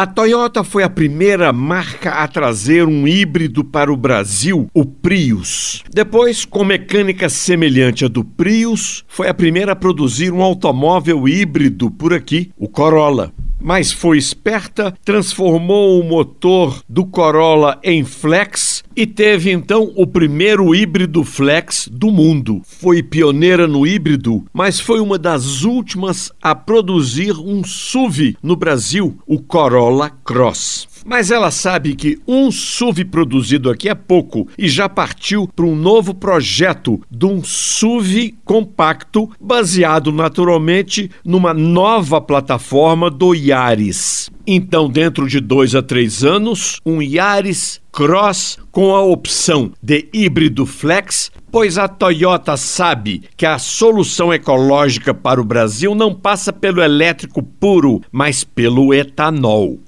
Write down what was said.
A Toyota foi a primeira marca a trazer um híbrido para o Brasil, o Prius. Depois, com mecânica semelhante à do Prius, foi a primeira a produzir um automóvel híbrido por aqui, o Corolla mas foi esperta, transformou o motor do Corolla em flex e teve então o primeiro híbrido flex do mundo. Foi pioneira no híbrido, mas foi uma das últimas a produzir um SUV no Brasil, o Corolla Cross. Mas ela sabe que um SUV produzido aqui é pouco e já partiu para um novo projeto de um SUV compacto baseado naturalmente numa nova plataforma do Yaris. Então, dentro de dois a três anos, um Yaris Cross com a opção de híbrido flex, pois a Toyota sabe que a solução ecológica para o Brasil não passa pelo elétrico puro, mas pelo etanol.